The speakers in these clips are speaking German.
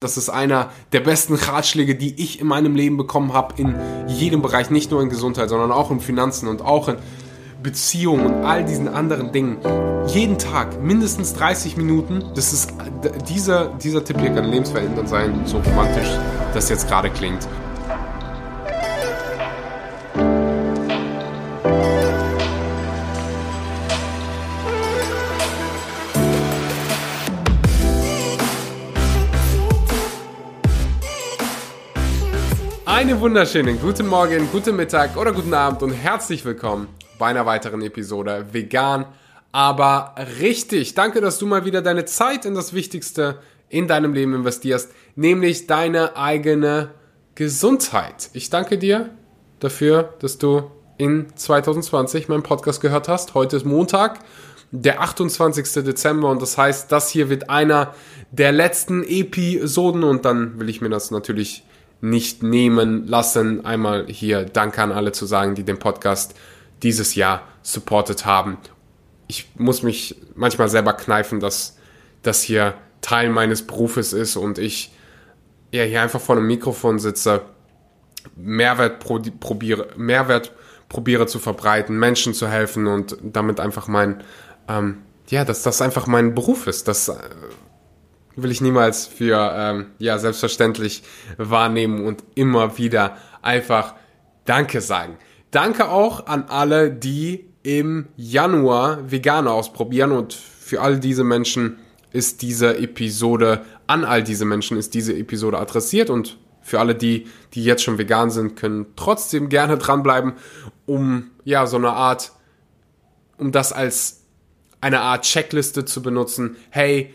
Das ist einer der besten Ratschläge, die ich in meinem Leben bekommen habe, in jedem Bereich, nicht nur in Gesundheit, sondern auch in Finanzen und auch in Beziehungen und all diesen anderen Dingen. Jeden Tag mindestens 30 Minuten. Das ist dieser, dieser Tipp hier kann lebensverändernd sein, so romantisch das jetzt gerade klingt. Wunderschönen guten Morgen, guten Mittag oder guten Abend und herzlich willkommen bei einer weiteren Episode Vegan, aber richtig. Danke, dass du mal wieder deine Zeit in das Wichtigste in deinem Leben investierst, nämlich deine eigene Gesundheit. Ich danke dir dafür, dass du in 2020 meinen Podcast gehört hast. Heute ist Montag, der 28. Dezember und das heißt, das hier wird einer der letzten Episoden und dann will ich mir das natürlich nicht nehmen lassen, einmal hier Danke an alle zu sagen, die den Podcast dieses Jahr supportet haben. Ich muss mich manchmal selber kneifen, dass das hier Teil meines Berufes ist und ich ja hier einfach vor einem Mikrofon sitze, Mehrwert probiere, Mehrwert probiere zu verbreiten, Menschen zu helfen und damit einfach mein, ähm, ja, dass das einfach mein Beruf ist. Das will ich niemals für ähm, ja selbstverständlich wahrnehmen und immer wieder einfach Danke sagen. Danke auch an alle, die im Januar Veganer ausprobieren und für all diese Menschen ist diese Episode, an all diese Menschen ist diese Episode adressiert und für alle die, die jetzt schon vegan sind, können trotzdem gerne dranbleiben, um ja so eine Art, um das als eine Art Checkliste zu benutzen. Hey,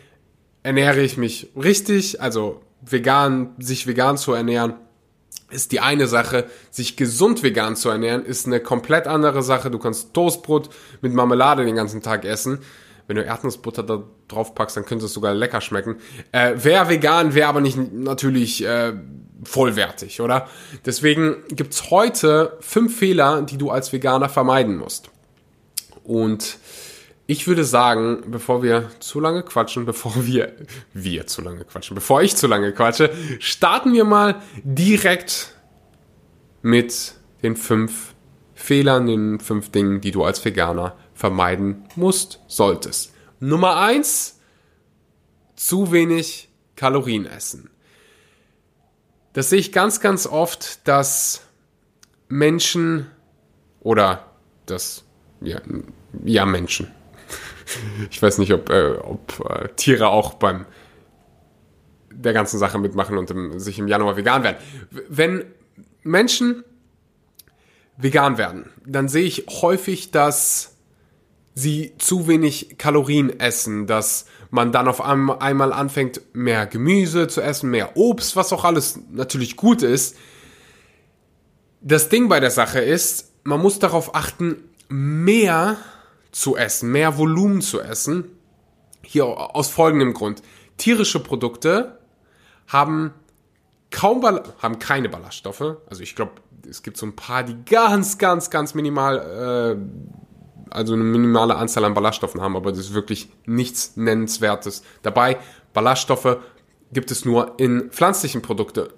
ernähre ich mich richtig, also vegan, sich vegan zu ernähren, ist die eine Sache. Sich gesund vegan zu ernähren, ist eine komplett andere Sache. Du kannst Toastbrot mit Marmelade den ganzen Tag essen. Wenn du Erdnussbutter da drauf packst, dann könnte es sogar lecker schmecken. Äh, wäre vegan, wäre aber nicht natürlich äh, vollwertig, oder? Deswegen gibt's heute fünf Fehler, die du als Veganer vermeiden musst. Und ich würde sagen, bevor wir zu lange quatschen, bevor wir, wir zu lange quatschen, bevor ich zu lange quatsche, starten wir mal direkt mit den fünf Fehlern, den fünf Dingen, die du als Veganer vermeiden musst, solltest. Nummer eins, zu wenig Kalorien essen. Das sehe ich ganz, ganz oft, dass Menschen oder das, ja, ja Menschen, ich weiß nicht, ob, äh, ob äh, Tiere auch beim der ganzen Sache mitmachen und im, sich im Januar vegan werden. Wenn Menschen vegan werden, dann sehe ich häufig, dass sie zu wenig Kalorien essen, dass man dann auf einmal anfängt, mehr Gemüse zu essen, mehr Obst, was auch alles natürlich gut ist. Das Ding bei der Sache ist, man muss darauf achten, mehr zu essen, mehr Volumen zu essen. Hier aus folgendem Grund. Tierische Produkte haben kaum Ball haben keine Ballaststoffe. Also ich glaube, es gibt so ein paar, die ganz, ganz, ganz minimal, äh, also eine minimale Anzahl an Ballaststoffen haben, aber das ist wirklich nichts Nennenswertes dabei. Ballaststoffe gibt es nur in pflanzlichen Produkte,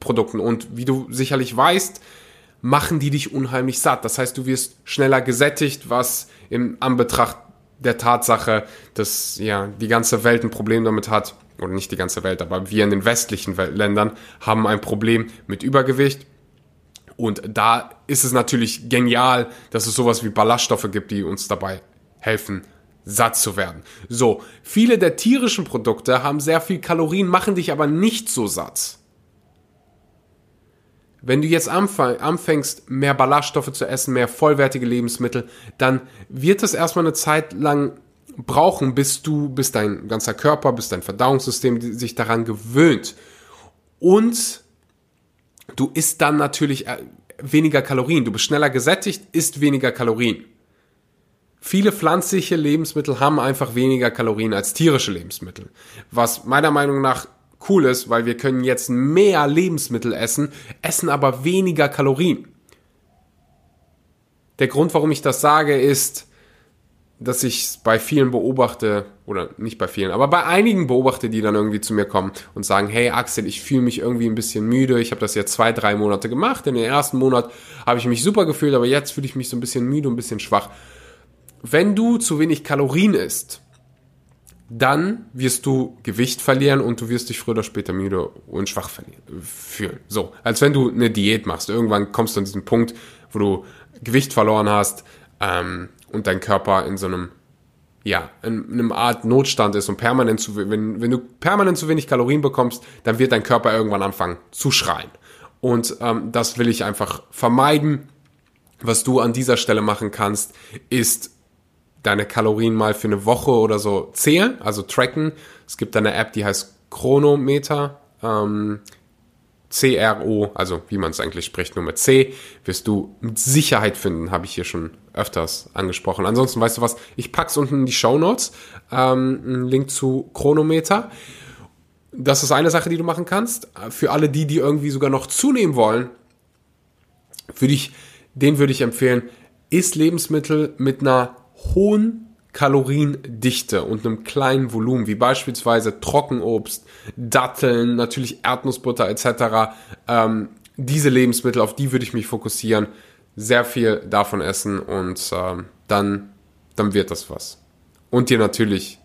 Produkten. Und wie du sicherlich weißt, machen die dich unheimlich satt. Das heißt, du wirst schneller gesättigt, was im Anbetracht der Tatsache, dass ja die ganze Welt ein Problem damit hat, oder nicht die ganze Welt, aber wir in den westlichen Ländern haben ein Problem mit Übergewicht. Und da ist es natürlich genial, dass es sowas wie Ballaststoffe gibt, die uns dabei helfen, satt zu werden. So, viele der tierischen Produkte haben sehr viel Kalorien, machen dich aber nicht so satt. Wenn du jetzt anfängst, mehr Ballaststoffe zu essen, mehr vollwertige Lebensmittel, dann wird es erstmal eine Zeit lang brauchen, bis du, bis dein ganzer Körper, bis dein Verdauungssystem sich daran gewöhnt. Und du isst dann natürlich äh, weniger Kalorien. Du bist schneller gesättigt, isst weniger Kalorien. Viele pflanzliche Lebensmittel haben einfach weniger Kalorien als tierische Lebensmittel. Was meiner Meinung nach cool ist, weil wir können jetzt mehr Lebensmittel essen, essen aber weniger Kalorien. Der Grund, warum ich das sage, ist, dass ich bei vielen beobachte, oder nicht bei vielen, aber bei einigen beobachte, die dann irgendwie zu mir kommen und sagen, hey Axel, ich fühle mich irgendwie ein bisschen müde, ich habe das jetzt zwei, drei Monate gemacht, in den ersten Monat habe ich mich super gefühlt, aber jetzt fühle ich mich so ein bisschen müde, ein bisschen schwach. Wenn du zu wenig Kalorien isst, dann wirst du Gewicht verlieren und du wirst dich früher oder später müde und schwach fühlen. So, als wenn du eine Diät machst. Irgendwann kommst du an diesen Punkt, wo du Gewicht verloren hast ähm, und dein Körper in so einem ja, in einem Art Notstand ist und permanent zu, wenn, wenn du permanent zu wenig Kalorien bekommst, dann wird dein Körper irgendwann anfangen zu schreien. Und ähm, das will ich einfach vermeiden. Was du an dieser Stelle machen kannst, ist deine Kalorien mal für eine Woche oder so zählen, also tracken. Es gibt eine App, die heißt Chronometer. Ähm, CRO, also wie man es eigentlich spricht, nur mit C, wirst du mit Sicherheit finden, habe ich hier schon öfters angesprochen. Ansonsten weißt du was, ich pack's unten in die Show Notes, ähm, einen Link zu Chronometer. Das ist eine Sache, die du machen kannst. Für alle die, die irgendwie sogar noch zunehmen wollen, würde ich, den würde ich empfehlen, isst Lebensmittel mit einer hohen Kaloriendichte und einem kleinen Volumen, wie beispielsweise Trockenobst, Datteln, natürlich Erdnussbutter etc. Ähm, diese Lebensmittel, auf die würde ich mich fokussieren, sehr viel davon essen und ähm, dann, dann wird das was. Und dir natürlich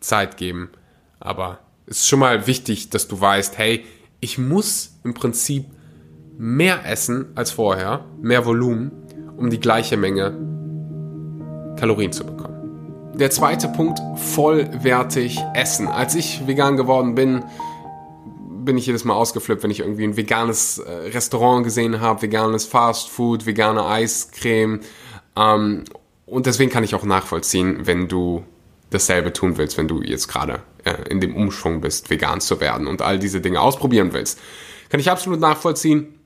Zeit geben, aber es ist schon mal wichtig, dass du weißt, hey, ich muss im Prinzip mehr essen als vorher, mehr Volumen, um die gleiche Menge Kalorien zu bekommen. Der zweite Punkt, vollwertig essen. Als ich vegan geworden bin, bin ich jedes Mal ausgeflippt, wenn ich irgendwie ein veganes äh, Restaurant gesehen habe, veganes Fast Food, vegane Eiscreme. Ähm, und deswegen kann ich auch nachvollziehen, wenn du dasselbe tun willst, wenn du jetzt gerade äh, in dem Umschwung bist, vegan zu werden und all diese Dinge ausprobieren willst. Kann ich absolut nachvollziehen.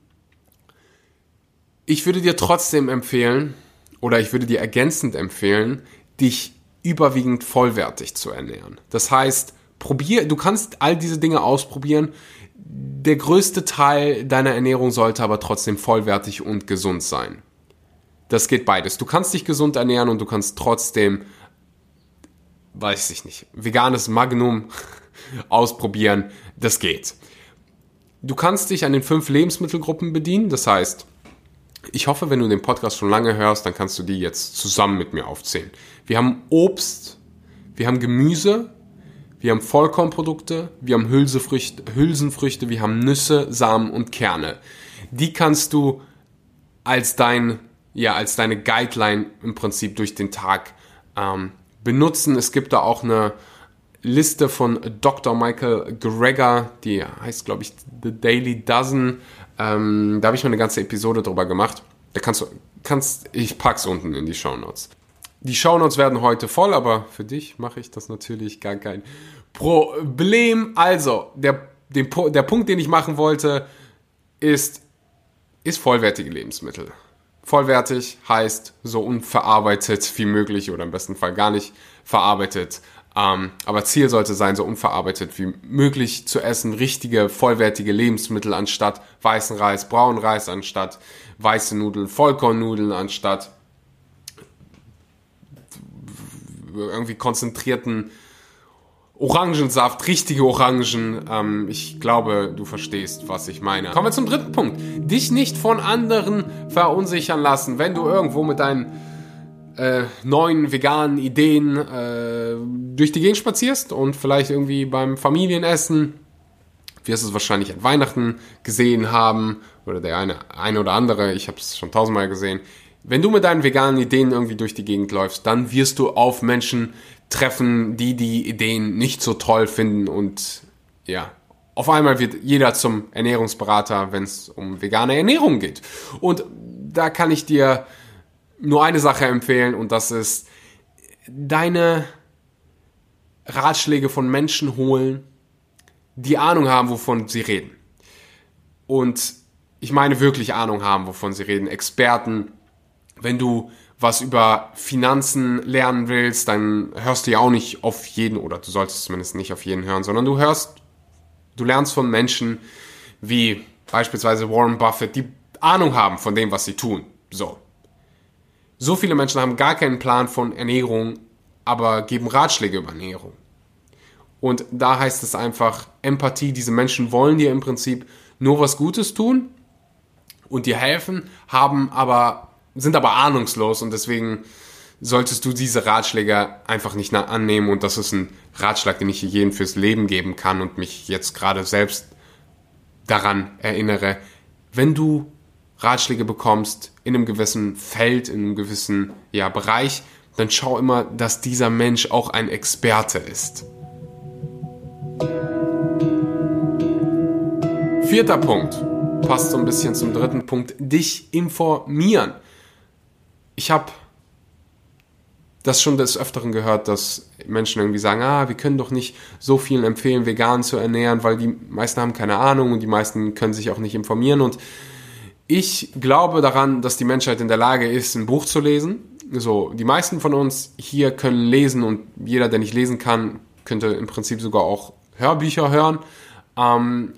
Ich würde dir trotzdem empfehlen, oder ich würde dir ergänzend empfehlen, dich überwiegend vollwertig zu ernähren. Das heißt, probier, du kannst all diese Dinge ausprobieren. Der größte Teil deiner Ernährung sollte aber trotzdem vollwertig und gesund sein. Das geht beides. Du kannst dich gesund ernähren und du kannst trotzdem, weiß ich nicht, veganes Magnum ausprobieren. Das geht. Du kannst dich an den fünf Lebensmittelgruppen bedienen. Das heißt, ich hoffe, wenn du den Podcast schon lange hörst, dann kannst du die jetzt zusammen mit mir aufzählen. Wir haben Obst, wir haben Gemüse, wir haben Vollkornprodukte, wir haben Hülsefrüchte, Hülsenfrüchte, wir haben Nüsse, Samen und Kerne. Die kannst du als dein, ja, als deine Guideline im Prinzip durch den Tag ähm, benutzen. Es gibt da auch eine Liste von Dr. Michael Greger, die heißt, glaube ich, The Daily Dozen. Ähm, da habe ich mal eine ganze Episode drüber gemacht. Da kannst du, kannst, ich pack's unten in die Show Notes. Die Show Notes werden heute voll, aber für dich mache ich das natürlich gar kein Problem. Also, der, den, der Punkt, den ich machen wollte, ist, ist vollwertige Lebensmittel. Vollwertig heißt so unverarbeitet wie möglich oder im besten Fall gar nicht verarbeitet. Ähm, aber Ziel sollte sein, so unverarbeitet wie möglich zu essen, richtige, vollwertige Lebensmittel anstatt weißen Reis, braunen Reis anstatt weiße Nudeln, Vollkornnudeln anstatt irgendwie konzentrierten Orangensaft, richtige Orangen. Ähm, ich glaube, du verstehst, was ich meine. Kommen wir zum dritten Punkt. Dich nicht von anderen verunsichern lassen, wenn du irgendwo mit deinen äh, neuen veganen Ideen äh, durch die Gegend spazierst und vielleicht irgendwie beim Familienessen wirst du es wahrscheinlich an Weihnachten gesehen haben oder der eine, eine oder andere, ich habe es schon tausendmal gesehen. Wenn du mit deinen veganen Ideen irgendwie durch die Gegend läufst, dann wirst du auf Menschen treffen, die die Ideen nicht so toll finden und ja, auf einmal wird jeder zum Ernährungsberater, wenn es um vegane Ernährung geht. Und da kann ich dir nur eine Sache empfehlen und das ist deine Ratschläge von Menschen holen, die Ahnung haben, wovon sie reden. Und ich meine wirklich Ahnung haben, wovon sie reden. Experten. Wenn du was über Finanzen lernen willst, dann hörst du ja auch nicht auf jeden, oder du solltest zumindest nicht auf jeden hören, sondern du hörst, du lernst von Menschen wie beispielsweise Warren Buffett, die Ahnung haben von dem, was sie tun. So. So viele Menschen haben gar keinen Plan von Ernährung aber geben Ratschläge über Ernährung. Und da heißt es einfach Empathie. Diese Menschen wollen dir im Prinzip nur was Gutes tun und dir helfen, haben aber, sind aber ahnungslos und deswegen solltest du diese Ratschläge einfach nicht annehmen und das ist ein Ratschlag, den ich jedem fürs Leben geben kann und mich jetzt gerade selbst daran erinnere, wenn du Ratschläge bekommst in einem gewissen Feld, in einem gewissen ja, Bereich, dann schau immer, dass dieser Mensch auch ein Experte ist. Vierter Punkt passt so ein bisschen zum dritten Punkt, dich informieren. Ich habe das schon des Öfteren gehört, dass Menschen irgendwie sagen, ah, wir können doch nicht so vielen empfehlen, vegan zu ernähren, weil die meisten haben keine Ahnung und die meisten können sich auch nicht informieren. Und ich glaube daran, dass die Menschheit in der Lage ist, ein Buch zu lesen. So, die meisten von uns hier können lesen und jeder, der nicht lesen kann, könnte im Prinzip sogar auch Hörbücher hören. Ähm,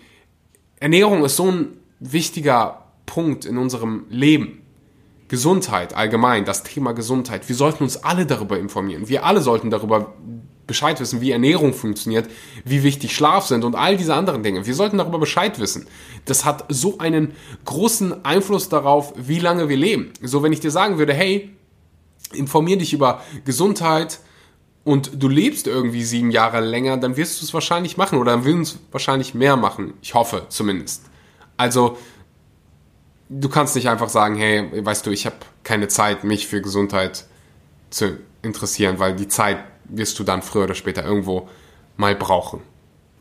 Ernährung ist so ein wichtiger Punkt in unserem Leben. Gesundheit allgemein, das Thema Gesundheit. Wir sollten uns alle darüber informieren. Wir alle sollten darüber Bescheid wissen, wie Ernährung funktioniert, wie wichtig Schlaf sind und all diese anderen Dinge. Wir sollten darüber Bescheid wissen. Das hat so einen großen Einfluss darauf, wie lange wir leben. So, wenn ich dir sagen würde, hey, informier dich über Gesundheit und du lebst irgendwie sieben Jahre länger, dann wirst du es wahrscheinlich machen oder dann würden es wahrscheinlich mehr machen. Ich hoffe zumindest. Also, du kannst nicht einfach sagen, hey, weißt du, ich habe keine Zeit, mich für Gesundheit zu interessieren, weil die Zeit wirst du dann früher oder später irgendwo mal brauchen.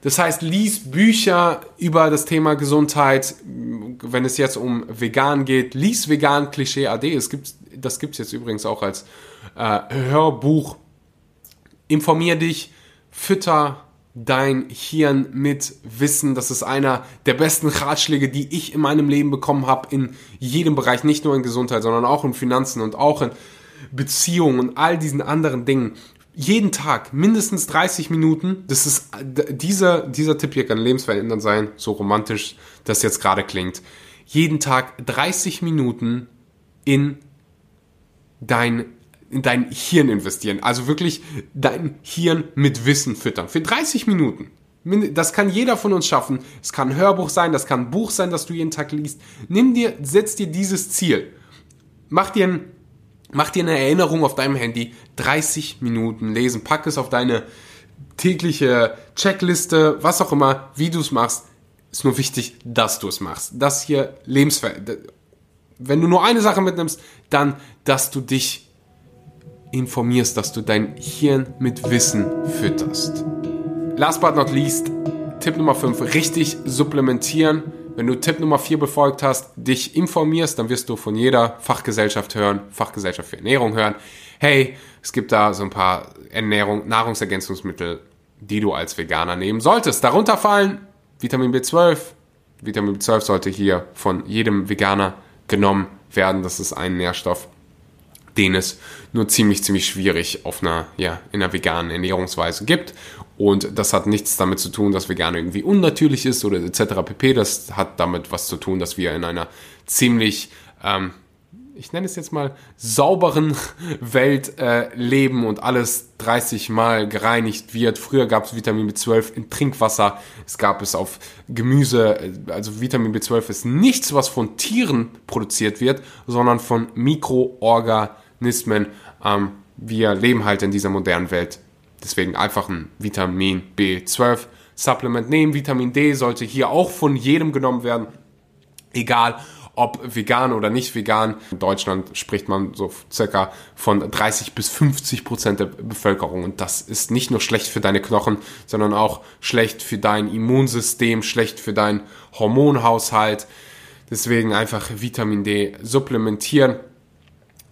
Das heißt, lies Bücher über das Thema Gesundheit. Wenn es jetzt um vegan geht, lies vegan Klischee AD. Es gibt, das gibt es jetzt übrigens auch als äh, Hörbuch. Informier dich, fütter dein Hirn mit Wissen. Das ist einer der besten Ratschläge, die ich in meinem Leben bekommen habe, in jedem Bereich, nicht nur in Gesundheit, sondern auch in Finanzen und auch in Beziehungen und all diesen anderen Dingen. Jeden Tag mindestens 30 Minuten. Das ist dieser, dieser Tipp hier kann lebensverändernd sein, so romantisch das jetzt gerade klingt. Jeden Tag 30 Minuten in dein in dein Hirn investieren. Also wirklich dein Hirn mit Wissen füttern. Für 30 Minuten. Das kann jeder von uns schaffen. Es kann ein Hörbuch sein, das kann ein Buch sein, das du jeden Tag liest. Nimm dir, setz dir dieses Ziel. Mach dir, ein, mach dir eine Erinnerung auf deinem Handy. 30 Minuten lesen. Pack es auf deine tägliche Checkliste, was auch immer, wie du es machst. Ist nur wichtig, dass du es machst. Das hier Lebensver... Wenn du nur eine Sache mitnimmst, dann, dass du dich informierst, dass du dein Hirn mit Wissen fütterst. Last but not least, Tipp Nummer 5, richtig supplementieren. Wenn du Tipp Nummer 4 befolgt hast, dich informierst, dann wirst du von jeder Fachgesellschaft hören, Fachgesellschaft für Ernährung hören. Hey, es gibt da so ein paar Ernährung, Nahrungsergänzungsmittel, die du als Veganer nehmen solltest. Darunter fallen Vitamin B12. Vitamin B12 sollte hier von jedem Veganer genommen werden. Das ist ein Nährstoff, den es nur ziemlich, ziemlich schwierig auf einer, ja, in einer veganen Ernährungsweise gibt. Und das hat nichts damit zu tun, dass vegan irgendwie unnatürlich ist oder etc. pp. Das hat damit was zu tun, dass wir in einer ziemlich, ähm, ich nenne es jetzt mal, sauberen Welt äh, leben und alles 30 Mal gereinigt wird. Früher gab es Vitamin B12 in Trinkwasser, es gab es auf Gemüse. Also Vitamin B12 ist nichts, was von Tieren produziert wird, sondern von Mikroorganismen Organismen. Ähm, wir leben halt in dieser modernen Welt. Deswegen einfach ein Vitamin B12 Supplement nehmen. Vitamin D sollte hier auch von jedem genommen werden. Egal ob vegan oder nicht vegan. In Deutschland spricht man so circa von 30 bis 50 Prozent der Bevölkerung. Und das ist nicht nur schlecht für deine Knochen, sondern auch schlecht für dein Immunsystem, schlecht für deinen Hormonhaushalt. Deswegen einfach Vitamin D supplementieren.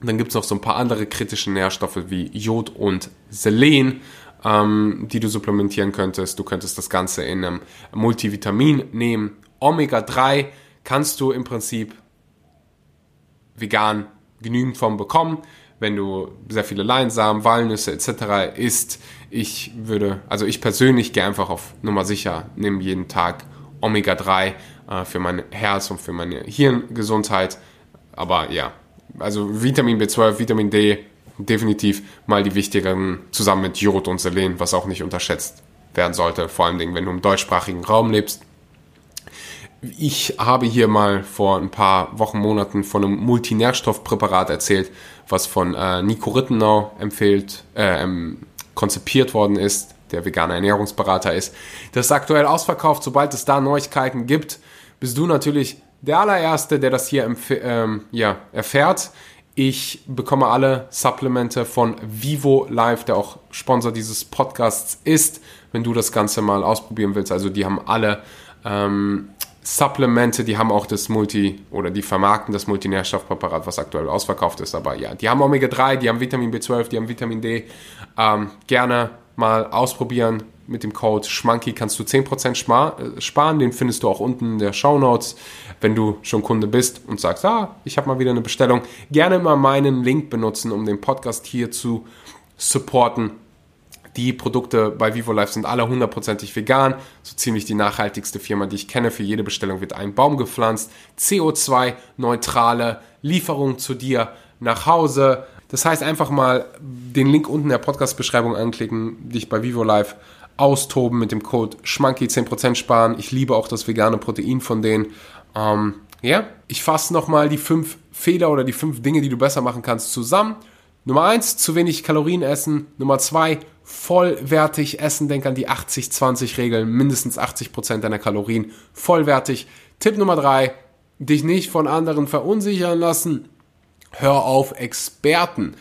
Dann gibt es noch so ein paar andere kritische Nährstoffe wie Jod und Selen, ähm, die du supplementieren könntest. Du könntest das Ganze in einem Multivitamin nehmen. Omega-3 kannst du im Prinzip vegan genügend von bekommen, wenn du sehr viele Leinsamen, Walnüsse etc. isst. Ich würde, also ich persönlich gehe einfach auf Nummer sicher, nehme jeden Tag Omega-3 äh, für mein Herz und für meine Hirngesundheit. Aber ja, also Vitamin B12, Vitamin D definitiv mal die wichtigeren zusammen mit Jod und Selen, was auch nicht unterschätzt werden sollte, vor allem wenn du im deutschsprachigen Raum lebst. Ich habe hier mal vor ein paar Wochen, Monaten von einem Multinährstoffpräparat erzählt, was von äh, Nico Rittenau empfiehlt, äh, ähm, konzipiert worden ist, der veganer Ernährungsberater ist. Das ist aktuell ausverkauft. Sobald es da Neuigkeiten gibt, bist du natürlich der allererste, der das hier ähm, ja, erfährt. Ich bekomme alle Supplemente von Vivo Live, der auch Sponsor dieses Podcasts ist, wenn du das Ganze mal ausprobieren willst. Also die haben alle ähm, Supplemente, die haben auch das Multi oder die vermarkten das Multinährstoffpräparat, was aktuell ausverkauft ist. Aber ja, die haben Omega-3, die haben Vitamin B12, die haben Vitamin D. Ähm, gerne mal ausprobieren. Mit dem Code Schmanky kannst du 10% äh, sparen. Den findest du auch unten in der Show Notes, wenn du schon Kunde bist und sagst, ah, ich habe mal wieder eine Bestellung. Gerne mal meinen Link benutzen, um den Podcast hier zu supporten. Die Produkte bei Vivo Life sind alle hundertprozentig vegan. So ziemlich die nachhaltigste Firma, die ich kenne. Für jede Bestellung wird ein Baum gepflanzt. CO2-neutrale Lieferung zu dir nach Hause. Das heißt, einfach mal den Link unten in der Podcast-Beschreibung anklicken, dich bei Vivo Life austoben mit dem Code Schmanky 10% sparen. Ich liebe auch das vegane Protein von denen. Ähm, ja, ich fasse nochmal die fünf Fehler oder die fünf Dinge, die du besser machen kannst, zusammen. Nummer eins, zu wenig Kalorien essen. Nummer zwei, vollwertig essen. Denk an die 80-20-Regeln. Mindestens 80% deiner Kalorien vollwertig. Tipp Nummer drei, dich nicht von anderen verunsichern lassen. Hör auf Experten.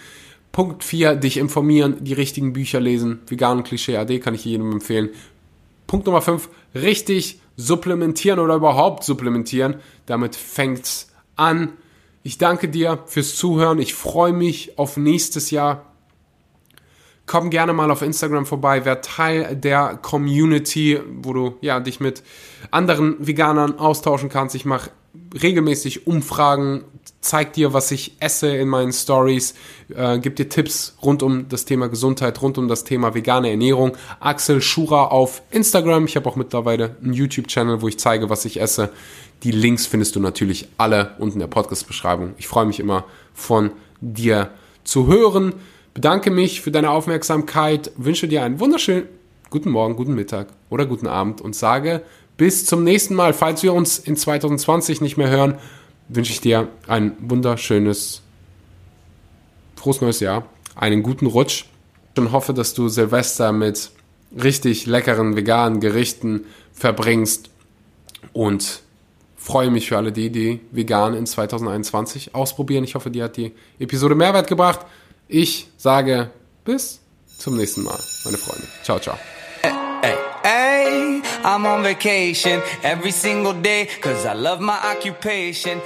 Punkt 4, dich informieren, die richtigen Bücher lesen. Vegan Klischee AD kann ich jedem empfehlen. Punkt Nummer 5, richtig supplementieren oder überhaupt supplementieren. Damit fängt's an. Ich danke dir fürs Zuhören. Ich freue mich auf nächstes Jahr. Komm gerne mal auf Instagram vorbei, werd Teil der Community, wo du ja dich mit anderen Veganern austauschen kannst. Ich mache regelmäßig Umfragen, zeig dir, was ich esse in meinen Stories, äh, gib dir Tipps rund um das Thema Gesundheit, rund um das Thema vegane Ernährung. Axel Schura auf Instagram. Ich habe auch mittlerweile einen YouTube-Channel, wo ich zeige, was ich esse. Die Links findest du natürlich alle unten in der Podcast-Beschreibung. Ich freue mich immer von dir zu hören bedanke mich für deine Aufmerksamkeit, wünsche dir einen wunderschönen guten Morgen, guten Mittag oder guten Abend und sage bis zum nächsten Mal. Falls wir uns in 2020 nicht mehr hören, wünsche ich dir ein wunderschönes, frohes neues Jahr, einen guten Rutsch und hoffe, dass du Silvester mit richtig leckeren veganen Gerichten verbringst und freue mich für alle die, die vegan in 2021 ausprobieren. Ich hoffe, dir hat die Episode Mehrwert gebracht. Ich sage bis zum nächsten Mal, meine Freunde. Ciao, ciao. Hey, I'm on vacation every single day, cause I love my occupation.